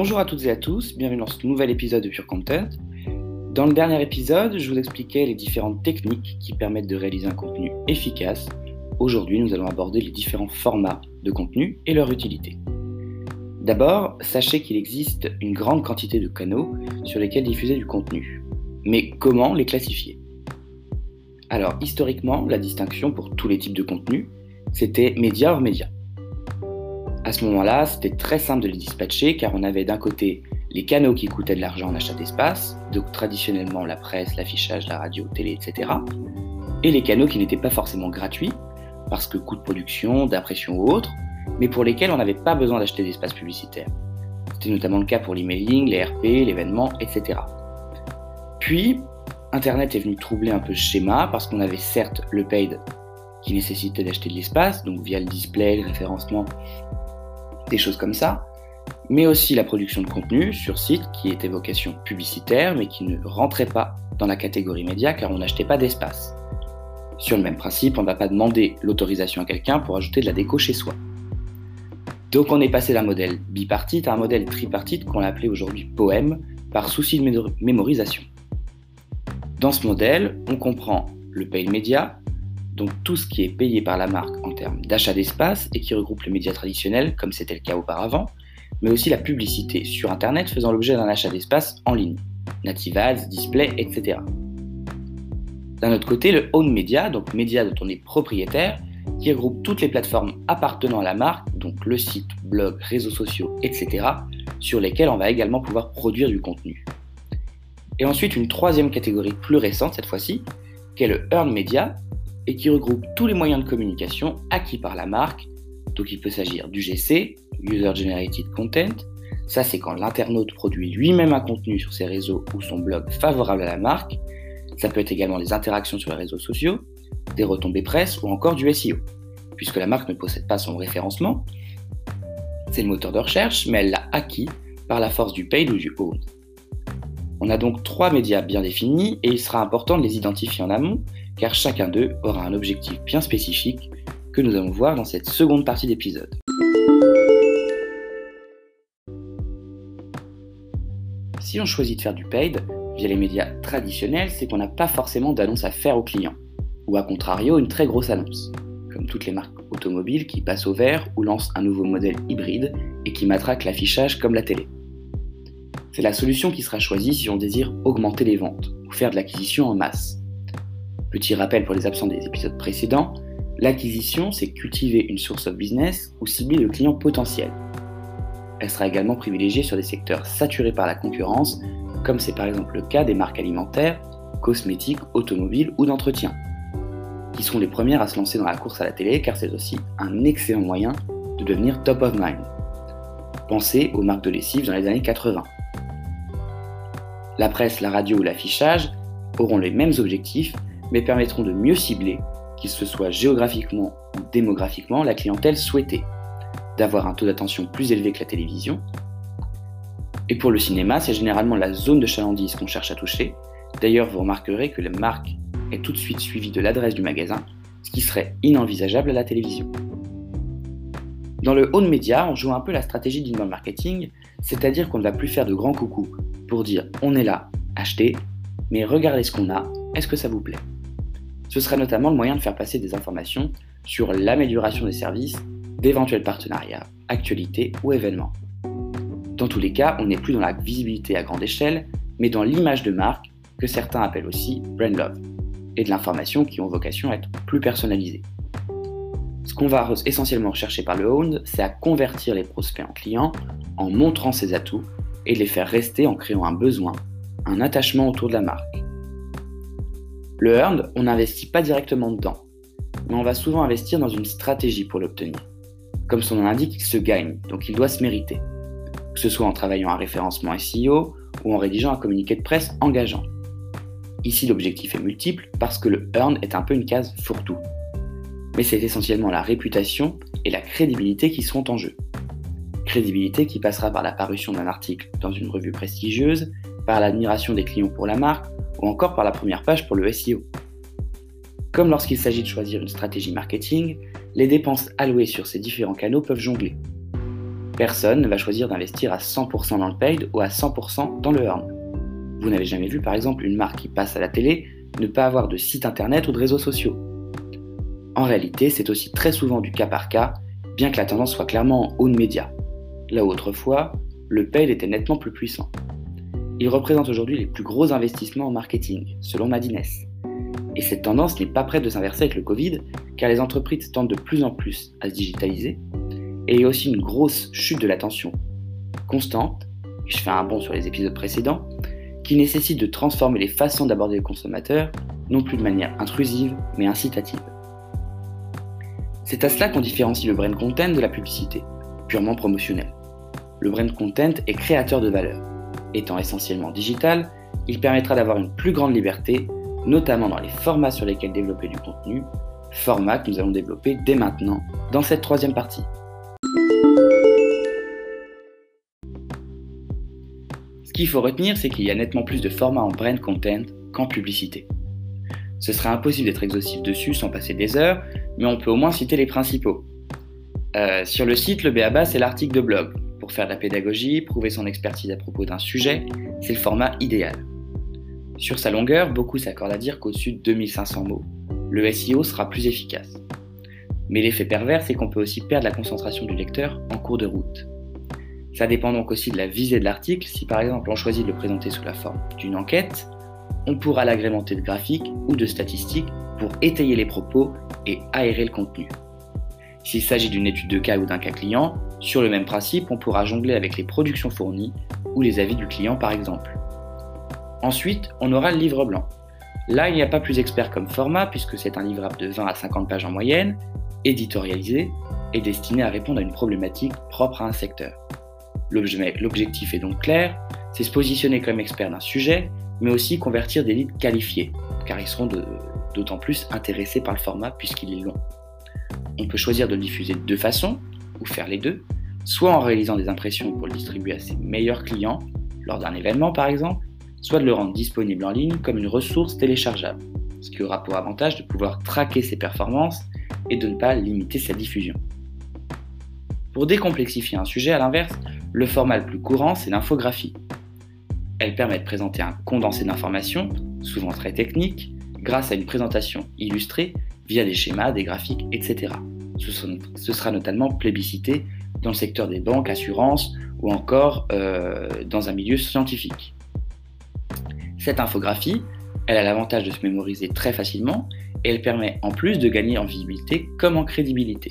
Bonjour à toutes et à tous, bienvenue dans ce nouvel épisode de Pure Content. Dans le dernier épisode, je vous expliquais les différentes techniques qui permettent de réaliser un contenu efficace. Aujourd'hui, nous allons aborder les différents formats de contenu et leur utilité. D'abord, sachez qu'il existe une grande quantité de canaux sur lesquels diffuser du contenu. Mais comment les classifier? Alors, historiquement, la distinction pour tous les types de contenus, c'était média hors média. À ce moment-là, c'était très simple de les dispatcher car on avait d'un côté les canaux qui coûtaient de l'argent en achat d'espace, donc traditionnellement la presse, l'affichage, la radio, télé, etc. Et les canaux qui n'étaient pas forcément gratuits, parce que coût de production, d'impression ou autre, mais pour lesquels on n'avait pas besoin d'acheter d'espace publicitaire. C'était notamment le cas pour l'emailing, les RP, l'événement, etc. Puis, Internet est venu troubler un peu ce schéma parce qu'on avait certes le paid qui nécessitait d'acheter de l'espace, donc via le display, le référencement, des choses comme ça, mais aussi la production de contenu sur site qui était vocation publicitaire mais qui ne rentrait pas dans la catégorie média car on n'achetait pas d'espace. Sur le même principe, on ne va pas demander l'autorisation à quelqu'un pour ajouter de la déco chez soi. Donc on est passé d'un modèle bipartite à un modèle tripartite qu'on appelé aujourd'hui poème par souci de mémorisation. Dans ce modèle, on comprend le pay média, donc tout ce qui est payé par la marque en termes d'achat d'espace et qui regroupe les médias traditionnels comme c'était le cas auparavant, mais aussi la publicité sur Internet faisant l'objet d'un achat d'espace en ligne, native ads, display, etc. D'un autre côté, le own media, donc média dont on est propriétaire, qui regroupe toutes les plateformes appartenant à la marque, donc le site, blog, réseaux sociaux, etc., sur lesquels on va également pouvoir produire du contenu. Et ensuite, une troisième catégorie plus récente cette fois-ci, qui est le earn media, et qui regroupe tous les moyens de communication acquis par la marque. Donc il peut s'agir du GC, User Generated Content. Ça, c'est quand l'internaute produit lui-même un contenu sur ses réseaux ou son blog favorable à la marque. Ça peut être également des interactions sur les réseaux sociaux, des retombées presse ou encore du SEO, puisque la marque ne possède pas son référencement. C'est le moteur de recherche, mais elle l'a acquis par la force du paid ou du own. On a donc trois médias bien définis et il sera important de les identifier en amont car chacun d'eux aura un objectif bien spécifique que nous allons voir dans cette seconde partie d'épisode. Si on choisit de faire du paid via les médias traditionnels, c'est qu'on n'a pas forcément d'annonce à faire au client, ou à contrario une très grosse annonce, comme toutes les marques automobiles qui passent au vert ou lancent un nouveau modèle hybride et qui matraquent l'affichage comme la télé. C'est la solution qui sera choisie si on désire augmenter les ventes ou faire de l'acquisition en masse. Petit rappel pour les absents des épisodes précédents, l'acquisition, c'est cultiver une source of business ou cibler le client potentiel. Elle sera également privilégiée sur des secteurs saturés par la concurrence, comme c'est par exemple le cas des marques alimentaires, cosmétiques, automobiles ou d'entretien, qui sont les premières à se lancer dans la course à la télé car c'est aussi un excellent moyen de devenir top of mind. Pensez aux marques de lessive dans les années 80. La presse, la radio ou l'affichage auront les mêmes objectifs mais permettront de mieux cibler, qu'il se soit géographiquement ou démographiquement, la clientèle souhaitée, d'avoir un taux d'attention plus élevé que la télévision. Et pour le cinéma, c'est généralement la zone de chalandise qu'on cherche à toucher. D'ailleurs, vous remarquerez que la marque est tout de suite suivie de l'adresse du magasin, ce qui serait inenvisageable à la télévision. Dans le haut média, on joue un peu la stratégie d'inbound marketing, c'est-à-dire qu'on ne va plus faire de grands coucous pour dire on est là, achetez, mais regardez ce qu'on a, est-ce que ça vous plaît? Ce serait notamment le moyen de faire passer des informations sur l'amélioration des services, d'éventuels partenariats, actualités ou événements. Dans tous les cas, on n'est plus dans la visibilité à grande échelle, mais dans l'image de marque que certains appellent aussi brand love, et de l'information qui ont vocation à être plus personnalisée. Ce qu'on va essentiellement rechercher par le owned, c'est à convertir les prospects en clients en montrant ses atouts et les faire rester en créant un besoin, un attachement autour de la marque. Le earned, on n'investit pas directement dedans, mais on va souvent investir dans une stratégie pour l'obtenir. Comme son nom l'indique, il se gagne, donc il doit se mériter. Que ce soit en travaillant un référencement SEO ou en rédigeant un communiqué de presse engageant. Ici, l'objectif est multiple parce que le earn est un peu une case fourre-tout. Mais c'est essentiellement la réputation et la crédibilité qui seront en jeu. Crédibilité qui passera par la parution d'un article dans une revue prestigieuse, par l'admiration des clients pour la marque ou encore par la première page pour le SEO. Comme lorsqu'il s'agit de choisir une stratégie marketing, les dépenses allouées sur ces différents canaux peuvent jongler. Personne ne va choisir d'investir à 100% dans le paid ou à 100% dans le earn. Vous n'avez jamais vu par exemple une marque qui passe à la télé ne pas avoir de site internet ou de réseaux sociaux. En réalité, c'est aussi très souvent du cas par cas, bien que la tendance soit clairement en haut de médias. Là où autrefois, le paid était nettement plus puissant. Il représente aujourd'hui les plus gros investissements en marketing, selon Madines. Et cette tendance n'est pas prête de s'inverser avec le Covid, car les entreprises tendent de plus en plus à se digitaliser, et il y a aussi une grosse chute de l'attention constante, et je fais un bond sur les épisodes précédents, qui nécessite de transformer les façons d'aborder le consommateur, non plus de manière intrusive, mais incitative. C'est à cela qu'on différencie le brand content de la publicité, purement promotionnelle. Le brand content est créateur de valeur. Étant essentiellement digital, il permettra d'avoir une plus grande liberté, notamment dans les formats sur lesquels développer du contenu, format que nous allons développer dès maintenant dans cette troisième partie. Ce qu'il faut retenir, c'est qu'il y a nettement plus de formats en brand content qu'en publicité. Ce serait impossible d'être exhaustif dessus sans passer des heures, mais on peut au moins citer les principaux. Euh, sur le site, le BABA, c'est l'article de blog. Pour faire de la pédagogie, prouver son expertise à propos d'un sujet, c'est le format idéal. Sur sa longueur, beaucoup s'accordent à dire qu'au-dessus de 2500 mots, le SEO sera plus efficace. Mais l'effet pervers, c'est qu'on peut aussi perdre la concentration du lecteur en cours de route. Ça dépend donc aussi de la visée de l'article. Si par exemple on choisit de le présenter sous la forme d'une enquête, on pourra l'agrémenter de graphiques ou de statistiques pour étayer les propos et aérer le contenu. S'il s'agit d'une étude de cas ou d'un cas client, sur le même principe, on pourra jongler avec les productions fournies ou les avis du client par exemple. Ensuite, on aura le livre blanc. Là, il n'y a pas plus expert comme format puisque c'est un livrable de 20 à 50 pages en moyenne, éditorialisé et destiné à répondre à une problématique propre à un secteur. L'objectif est donc clair, c'est se positionner comme expert d'un sujet, mais aussi convertir des leads qualifiés, car ils seront d'autant plus intéressés par le format puisqu'il est long. On peut choisir de le diffuser de deux façons, ou faire les deux, soit en réalisant des impressions pour le distribuer à ses meilleurs clients, lors d'un événement par exemple, soit de le rendre disponible en ligne comme une ressource téléchargeable, ce qui aura pour avantage de pouvoir traquer ses performances et de ne pas limiter sa diffusion. Pour décomplexifier un sujet, à l'inverse, le format le plus courant, c'est l'infographie. Elle permet de présenter un condensé d'informations, souvent très technique, grâce à une présentation illustrée via des schémas, des graphiques, etc. Ce sera notamment plébiscité dans le secteur des banques, assurances ou encore euh, dans un milieu scientifique. Cette infographie, elle a l'avantage de se mémoriser très facilement et elle permet en plus de gagner en visibilité comme en crédibilité.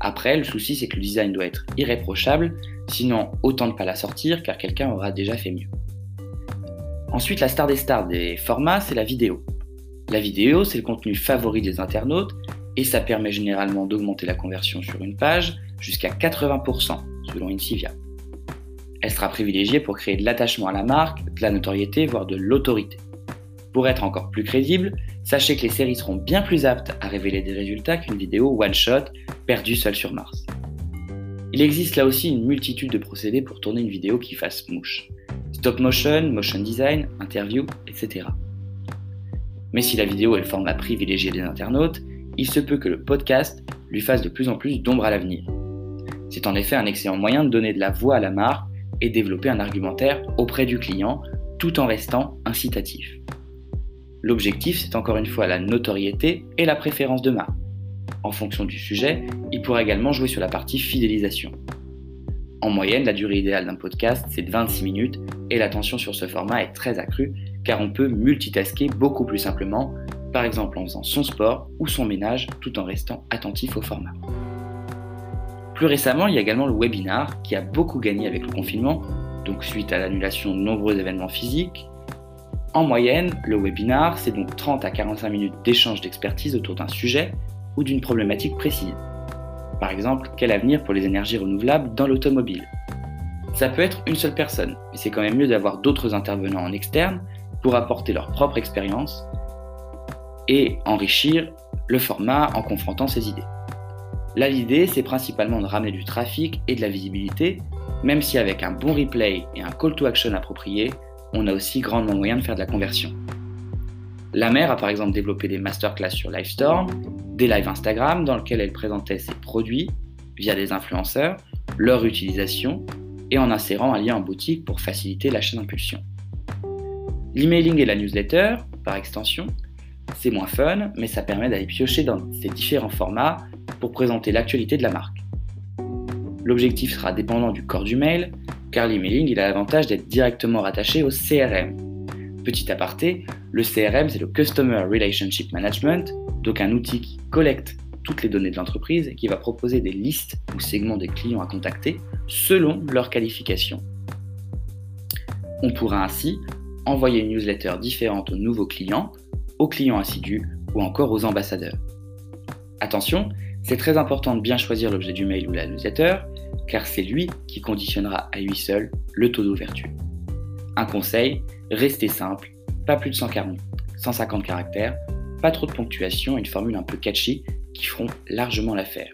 Après, le souci c'est que le design doit être irréprochable, sinon autant ne pas la sortir car quelqu'un aura déjà fait mieux. Ensuite, la star des stars des formats, c'est la vidéo. La vidéo, c'est le contenu favori des internautes et ça permet généralement d'augmenter la conversion sur une page jusqu'à 80% selon Incivia. Elle sera privilégiée pour créer de l'attachement à la marque, de la notoriété, voire de l'autorité. Pour être encore plus crédible, sachez que les séries seront bien plus aptes à révéler des résultats qu'une vidéo one-shot perdue seule sur Mars. Il existe là aussi une multitude de procédés pour tourner une vidéo qui fasse mouche. Stop motion, motion design, interview, etc. Mais si la vidéo est le format privilégié des internautes, il se peut que le podcast lui fasse de plus en plus d'ombre à l'avenir. C'est en effet un excellent moyen de donner de la voix à la marque et développer un argumentaire auprès du client tout en restant incitatif. L'objectif, c'est encore une fois la notoriété et la préférence de marque. En fonction du sujet, il pourra également jouer sur la partie fidélisation. En moyenne, la durée idéale d'un podcast, c'est de 26 minutes et l'attention sur ce format est très accrue car on peut multitasker beaucoup plus simplement, par exemple en faisant son sport ou son ménage tout en restant attentif au format. Plus récemment, il y a également le webinar qui a beaucoup gagné avec le confinement, donc suite à l'annulation de nombreux événements physiques, en moyenne, le webinar, c'est donc 30 à 45 minutes d'échange d'expertise autour d'un sujet ou d'une problématique précise. Par exemple, quel avenir pour les énergies renouvelables dans l'automobile? Ça peut être une seule personne, mais c'est quand même mieux d'avoir d'autres intervenants en externe apporter leur propre expérience et enrichir le format en confrontant ces idées. Là, l'idée, c'est principalement de ramener du trafic et de la visibilité, même si avec un bon replay et un call to action approprié, on a aussi grandement moyen de faire de la conversion. La mère a par exemple développé des masterclass sur Livestorm, des lives Instagram dans lesquels elle présentait ses produits via des influenceurs, leur utilisation et en insérant un lien en boutique pour faciliter l'achat d'impulsion. L'emailing et la newsletter, par extension, c'est moins fun, mais ça permet d'aller piocher dans ces différents formats pour présenter l'actualité de la marque. L'objectif sera dépendant du corps du mail, car l'emailing il a l'avantage d'être directement rattaché au CRM. Petit aparté, le CRM c'est le Customer Relationship Management, donc un outil qui collecte toutes les données de l'entreprise et qui va proposer des listes ou segments des clients à contacter selon leur qualification. On pourra ainsi envoyer une newsletter différente aux nouveaux clients, aux clients assidus ou encore aux ambassadeurs. Attention, c'est très important de bien choisir l'objet du mail ou la newsletter, car c'est lui qui conditionnera à lui seul le taux d'ouverture. Un conseil, restez simple, pas plus de 140, 150 caractères, pas trop de ponctuation et une formule un peu catchy qui feront largement l'affaire.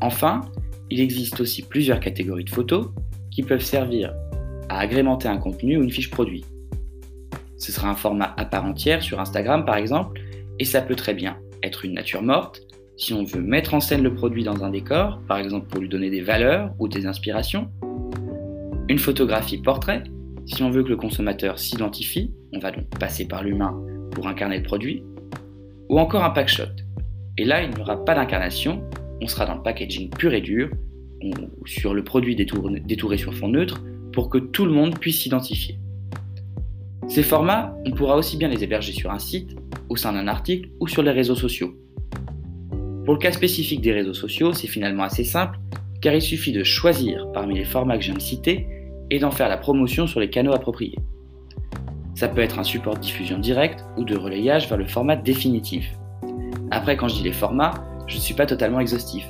Enfin, il existe aussi plusieurs catégories de photos qui peuvent servir à agrémenter un contenu ou une fiche produit. Ce sera un format à part entière sur Instagram par exemple, et ça peut très bien être une nature morte si on veut mettre en scène le produit dans un décor, par exemple pour lui donner des valeurs ou des inspirations. Une photographie portrait, si on veut que le consommateur s'identifie, on va donc passer par l'humain pour incarner le produit. Ou encore un pack shot. Et là, il n'y aura pas d'incarnation, on sera dans le packaging pur et dur, sur le produit détourné sur fond neutre, pour que tout le monde puisse s'identifier. Ces formats, on pourra aussi bien les héberger sur un site, au sein d'un article ou sur les réseaux sociaux. Pour le cas spécifique des réseaux sociaux, c'est finalement assez simple, car il suffit de choisir parmi les formats que je viens de citer et d'en faire la promotion sur les canaux appropriés. Ça peut être un support de diffusion directe ou de relayage vers le format définitif. Après, quand je dis les formats, je ne suis pas totalement exhaustif,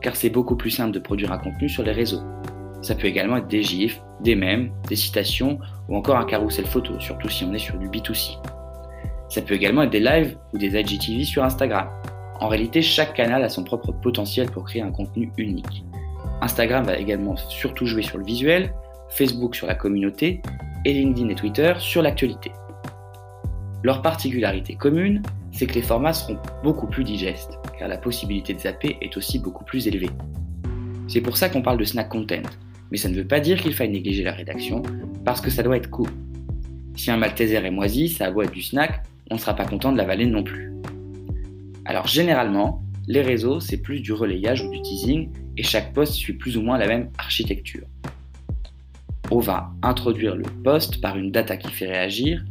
car c'est beaucoup plus simple de produire un contenu sur les réseaux. Ça peut également être des gifs, des mèmes, des citations ou encore un carrousel photo, surtout si on est sur du B2C. Ça peut également être des lives ou des IGTV sur Instagram. En réalité, chaque canal a son propre potentiel pour créer un contenu unique. Instagram va également surtout jouer sur le visuel, Facebook sur la communauté et LinkedIn et Twitter sur l'actualité. Leur particularité commune, c'est que les formats seront beaucoup plus digestes, car la possibilité de zapper est aussi beaucoup plus élevée. C'est pour ça qu'on parle de snack content, mais ça ne veut pas dire qu'il faille négliger la rédaction, parce que ça doit être cool. Si un Malteser est moisi, ça a être du snack, on ne sera pas content de l'avaler non plus. Alors généralement, les réseaux, c'est plus du relayage ou du teasing, et chaque post suit plus ou moins la même architecture. On va introduire le post par une data qui fait réagir,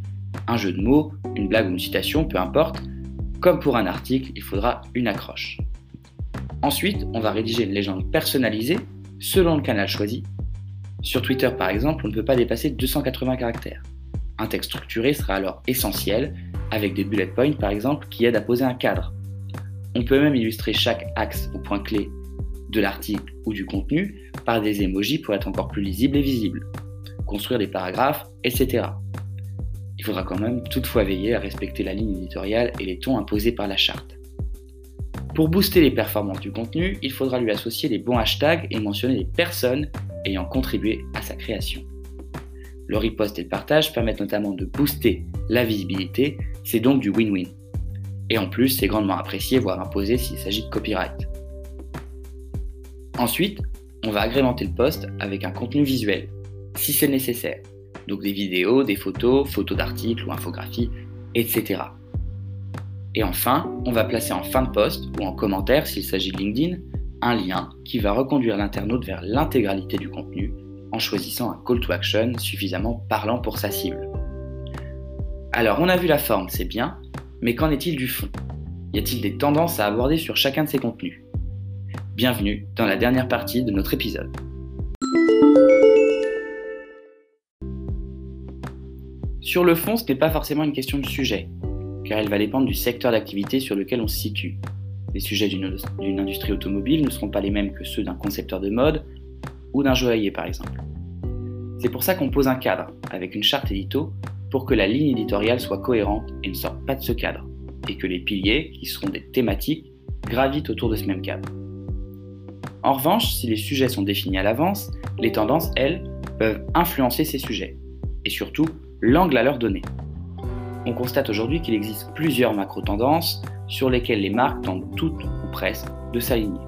un jeu de mots, une blague ou une citation, peu importe. Comme pour un article, il faudra une accroche. Ensuite, on va rédiger une légende personnalisée selon le canal choisi. Sur Twitter par exemple, on ne peut pas dépasser 280 caractères. Un texte structuré sera alors essentiel, avec des bullet points par exemple qui aident à poser un cadre. On peut même illustrer chaque axe ou point clé de l'article ou du contenu par des emojis pour être encore plus lisible et visible, construire des paragraphes, etc. Il faudra quand même toutefois veiller à respecter la ligne éditoriale et les tons imposés par la charte. Pour booster les performances du contenu, il faudra lui associer les bons hashtags et mentionner les personnes ayant contribué à sa création. Le repost et le partage permettent notamment de booster la visibilité, c'est donc du win-win. Et en plus, c'est grandement apprécié, voire imposé s'il s'agit de copyright. Ensuite, on va agrémenter le post avec un contenu visuel, si c'est nécessaire. Donc des vidéos, des photos, photos d'articles ou infographies, etc. Et enfin, on va placer en fin de post ou en commentaire s'il s'agit de LinkedIn un lien qui va reconduire l'internaute vers l'intégralité du contenu en choisissant un call to action suffisamment parlant pour sa cible. Alors on a vu la forme, c'est bien, mais qu'en est-il du fond? Y a-t-il des tendances à aborder sur chacun de ces contenus? Bienvenue dans la dernière partie de notre épisode. Sur le fond, ce n'est pas forcément une question de sujet, car elle va dépendre du secteur d'activité sur lequel on se situe. Les sujets d'une industrie automobile ne seront pas les mêmes que ceux d'un concepteur de mode ou d'un joaillier par exemple. C'est pour ça qu'on pose un cadre, avec une charte édito, pour que la ligne éditoriale soit cohérente et ne sorte pas de ce cadre, et que les piliers, qui seront des thématiques, gravitent autour de ce même cadre. En revanche, si les sujets sont définis à l'avance, les tendances, elles, peuvent influencer ces sujets, et surtout l'angle à leur donner. On constate aujourd'hui qu'il existe plusieurs macro-tendances sur lesquelles les marques tentent toutes ou presque de s'aligner.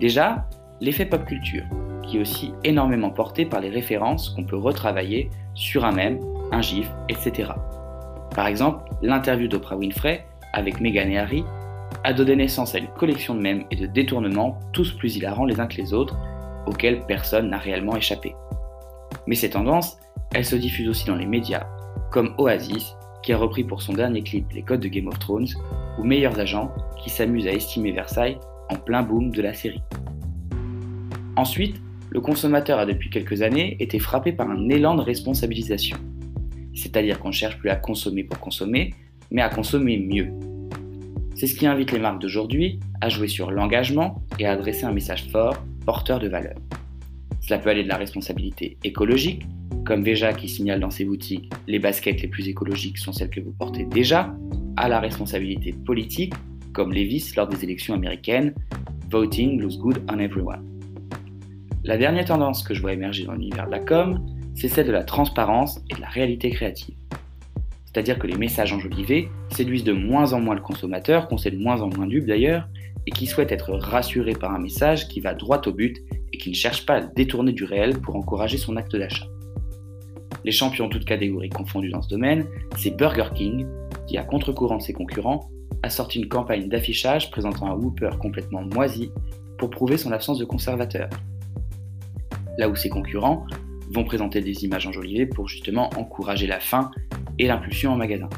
Déjà, l'effet pop culture, qui est aussi énormément porté par les références qu'on peut retravailler sur un mème, un gif, etc. Par exemple, l'interview d'Oprah Winfrey avec Meghan et Harry a donné naissance à une collection de mèmes et de détournements, tous plus hilarants les uns que les autres, auxquels personne n'a réellement échappé. Mais ces tendances, elles se diffusent aussi dans les médias, comme Oasis, qui a repris pour son dernier clip les codes de Game of Thrones, ou Meilleurs Agents, qui s'amuse à estimer Versailles en plein boom de la série. Ensuite, le consommateur a depuis quelques années été frappé par un élan de responsabilisation. C'est-à-dire qu'on ne cherche plus à consommer pour consommer, mais à consommer mieux. C'est ce qui invite les marques d'aujourd'hui à jouer sur l'engagement et à adresser un message fort, porteur de valeur. Cela peut aller de la responsabilité écologique, comme Veja qui signale dans ses boutiques les baskets les plus écologiques sont celles que vous portez déjà, à la responsabilité politique, comme Levis lors des élections américaines, Voting looks good on everyone. La dernière tendance que je vois émerger dans l'univers de la com, c'est celle de la transparence et de la réalité créative. C'est-à-dire que les messages enjolivés séduisent de moins en moins le consommateur, qu'on sait de moins en moins dupe d'ailleurs, et qui souhaite être rassuré par un message qui va droit au but et qui ne cherche pas à détourner du réel pour encourager son acte d'achat. Les champions toutes catégories confondues dans ce domaine, c'est Burger King, qui, à contre-courant de ses concurrents, a sorti une campagne d'affichage présentant un Whopper complètement moisi pour prouver son absence de conservateur. Là où ses concurrents vont présenter des images enjolivées pour justement encourager la faim et l'impulsion en magasin.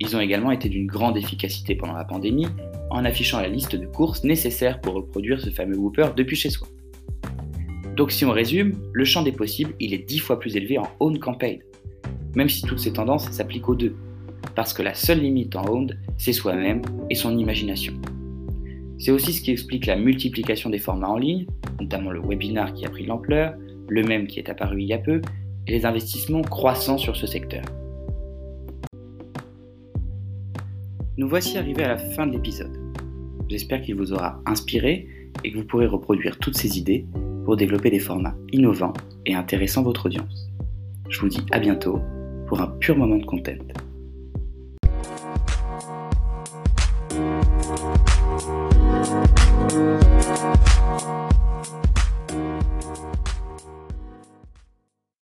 Ils ont également été d'une grande efficacité pendant la pandémie en affichant la liste de courses nécessaires pour reproduire ce fameux Whopper depuis chez soi. Donc si on résume, le champ des possibles, il est dix fois plus élevé en own campaign, même si toutes ces tendances s'appliquent aux deux, parce que la seule limite en owned, c'est soi-même et son imagination. C'est aussi ce qui explique la multiplication des formats en ligne, notamment le webinar qui a pris de l'ampleur, le même qui est apparu il y a peu, et les investissements croissants sur ce secteur. Nous voici arrivés à la fin de l'épisode. J'espère qu'il vous aura inspiré et que vous pourrez reproduire toutes ces idées pour développer des formats innovants et intéressant votre audience. Je vous dis à bientôt pour un pur moment de content.